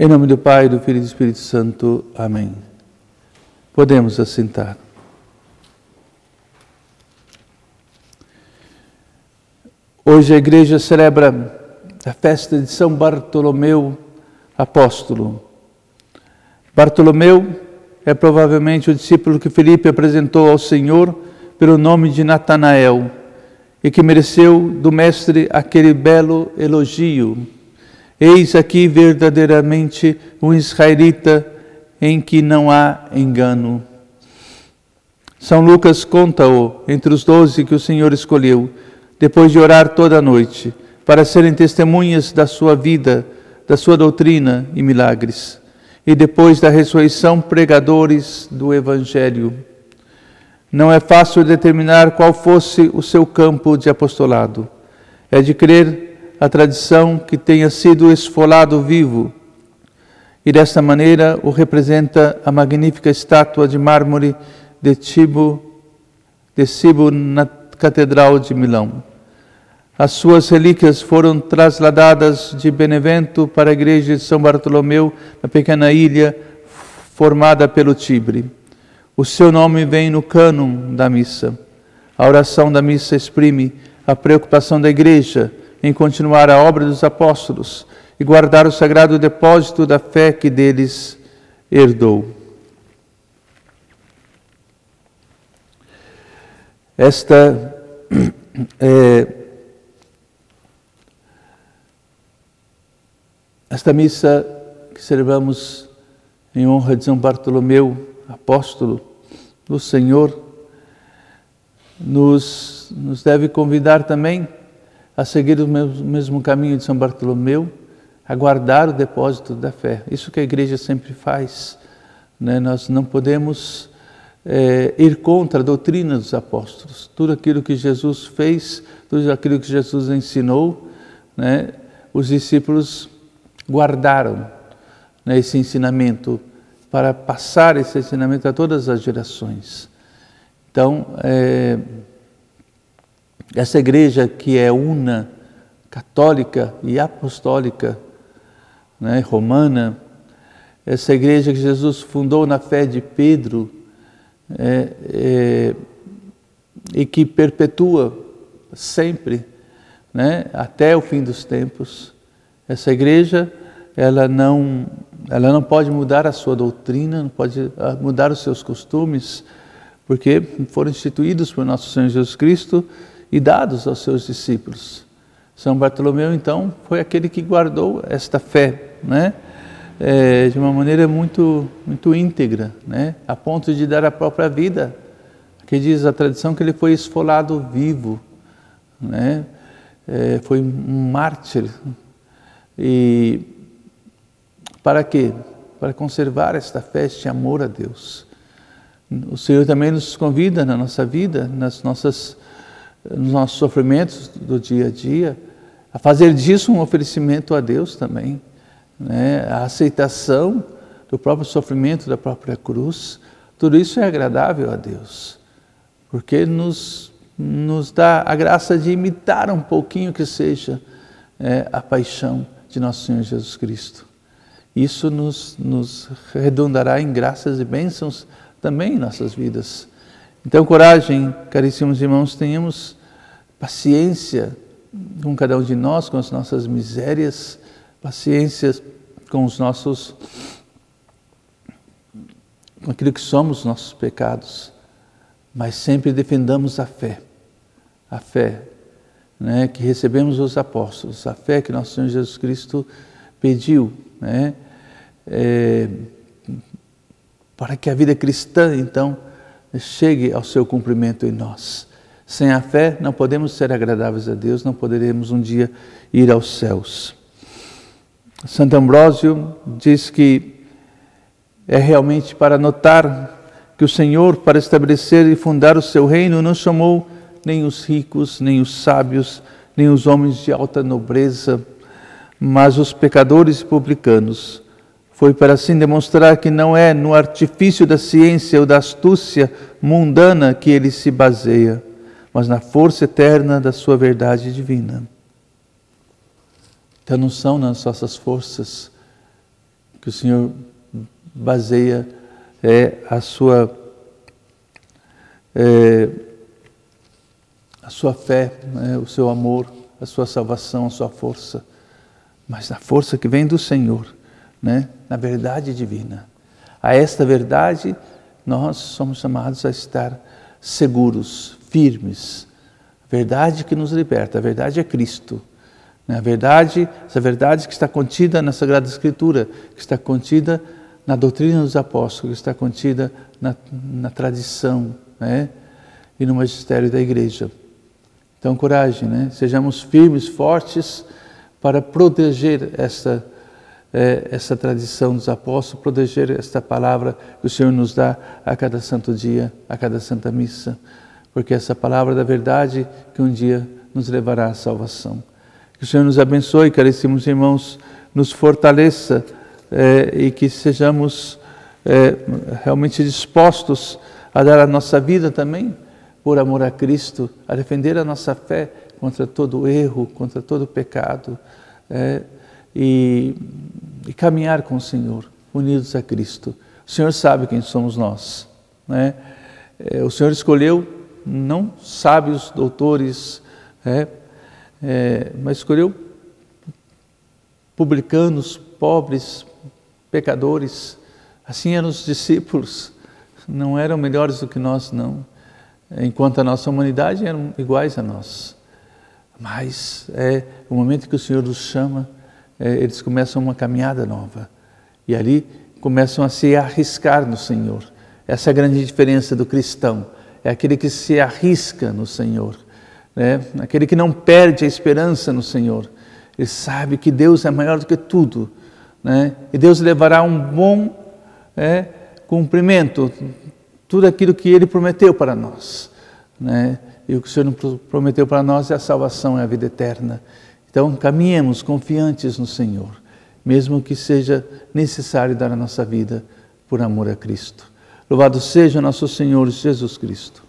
Em nome do Pai, do Filho e do Espírito Santo. Amém. Podemos assentar. Hoje a igreja celebra a festa de São Bartolomeu Apóstolo. Bartolomeu é provavelmente o discípulo que Felipe apresentou ao Senhor pelo nome de Natanael e que mereceu do Mestre aquele belo elogio. Eis aqui verdadeiramente um israelita em que não há engano. São Lucas conta-o entre os doze que o Senhor escolheu, depois de orar toda a noite, para serem testemunhas da sua vida, da sua doutrina e milagres, e depois da ressurreição, pregadores do Evangelho. Não é fácil determinar qual fosse o seu campo de apostolado. É de crer a tradição que tenha sido esfolado vivo, e desta maneira o representa a magnífica estátua de mármore de Tibo, de Cibo na Catedral de Milão. As suas relíquias foram trasladadas de Benevento para a igreja de São Bartolomeu, na pequena ilha formada pelo Tibre. O seu nome vem no cânon da missa. A oração da missa exprime a preocupação da igreja em continuar a obra dos apóstolos e guardar o sagrado depósito da fé que deles herdou. Esta é, esta missa que celebramos em honra de São Bartolomeu, apóstolo do Senhor, nos, nos deve convidar também a seguir o mesmo, caminho de São Bartolomeu, a guardar o depósito da fé. Isso que a igreja sempre faz. Né? Nós não podemos é, ir contra a doutrina dos apóstolos. Tudo aquilo que Jesus fez, tudo aquilo que Jesus ensinou, né? os discípulos guardaram né, esse ensinamento para passar esse ensinamento a todas as gerações. Então, é, essa igreja que é una, católica e apostólica, né, romana, essa igreja que Jesus fundou na fé de Pedro é, é, e que perpetua sempre, né, até o fim dos tempos. Essa igreja, ela não ela não pode mudar a sua doutrina, não pode ah, mudar os seus costumes, porque foram instituídos por nosso Senhor Jesus Cristo e dados aos seus discípulos. São Bartolomeu, então, foi aquele que guardou esta fé, né? É, de uma maneira muito, muito íntegra, né? a ponto de dar a própria vida. Que diz a tradição que ele foi esfolado vivo, né? É, foi um mártir. E para quê? Para conservar esta fé, este amor a Deus. O Senhor também nos convida na nossa vida, nas nossas, nos nossos sofrimentos do dia a dia, a fazer disso um oferecimento a Deus também. Né? A aceitação do próprio sofrimento, da própria cruz, tudo isso é agradável a Deus, porque nos, nos dá a graça de imitar um pouquinho que seja é, a paixão de nosso Senhor Jesus Cristo. Isso nos, nos redundará em graças e bênçãos também em nossas vidas. Então, coragem, caríssimos irmãos, tenhamos paciência com cada um de nós, com as nossas misérias, paciência com os nossos, com aquilo que somos, nossos pecados, mas sempre defendamos a fé, a fé né, que recebemos os apóstolos, a fé que nosso Senhor Jesus Cristo pediu, né, é, para que a vida cristã, então, chegue ao seu cumprimento em nós. Sem a fé, não podemos ser agradáveis a Deus, não poderemos um dia ir aos céus. Santo Ambrósio diz que é realmente para notar que o Senhor, para estabelecer e fundar o seu reino, não chamou nem os ricos, nem os sábios, nem os homens de alta nobreza, mas os pecadores e publicanos foi para assim demonstrar que não é no artifício da ciência ou da astúcia mundana que ele se baseia, mas na força eterna da sua verdade divina. Então não são nas nossas forças que o Senhor baseia é, a sua é, a sua fé, né, o seu amor, a sua salvação, a sua força, mas na força que vem do Senhor, né, na verdade divina. A esta verdade nós somos chamados a estar seguros, firmes. A verdade que nos liberta, a verdade é Cristo. Né, a verdade, essa verdade que está contida na Sagrada Escritura, que está contida na doutrina dos apóstolos, que está contida na, na tradição né? e no magistério da igreja. Então, coragem, né? Sejamos firmes, fortes para proteger essa, é, essa tradição dos apóstolos, proteger esta palavra que o Senhor nos dá a cada santo dia, a cada santa missa, porque essa palavra da verdade que um dia nos levará à salvação. Que o Senhor nos abençoe, caríssimos irmãos, nos fortaleça é, e que sejamos é, realmente dispostos a dar a nossa vida também por amor a Cristo, a defender a nossa fé contra todo erro, contra todo pecado. É, e, e, caminhar com o Senhor, unidos a Cristo. O Senhor sabe quem somos nós. Né? É, o Senhor escolheu não sábios, doutores, é, é, mas escolheu publicanos, pobres, pecadores. Assim eram os discípulos. Não eram melhores do que nós, não enquanto a nossa humanidade eram iguais a nós. Mas é o momento que o Senhor os chama, eles começam uma caminhada nova. E ali começam a se arriscar no Senhor. Essa é a grande diferença do cristão. É aquele que se arrisca no Senhor. Né? Aquele que não perde a esperança no Senhor. Ele sabe que Deus é maior do que tudo. Né? E Deus levará um bom é, cumprimento tudo aquilo que Ele prometeu para nós. Né? E o que o Senhor prometeu para nós é a salvação, é a vida eterna. Então, caminhemos confiantes no Senhor, mesmo que seja necessário dar a nossa vida por amor a Cristo. Louvado seja nosso Senhor Jesus Cristo.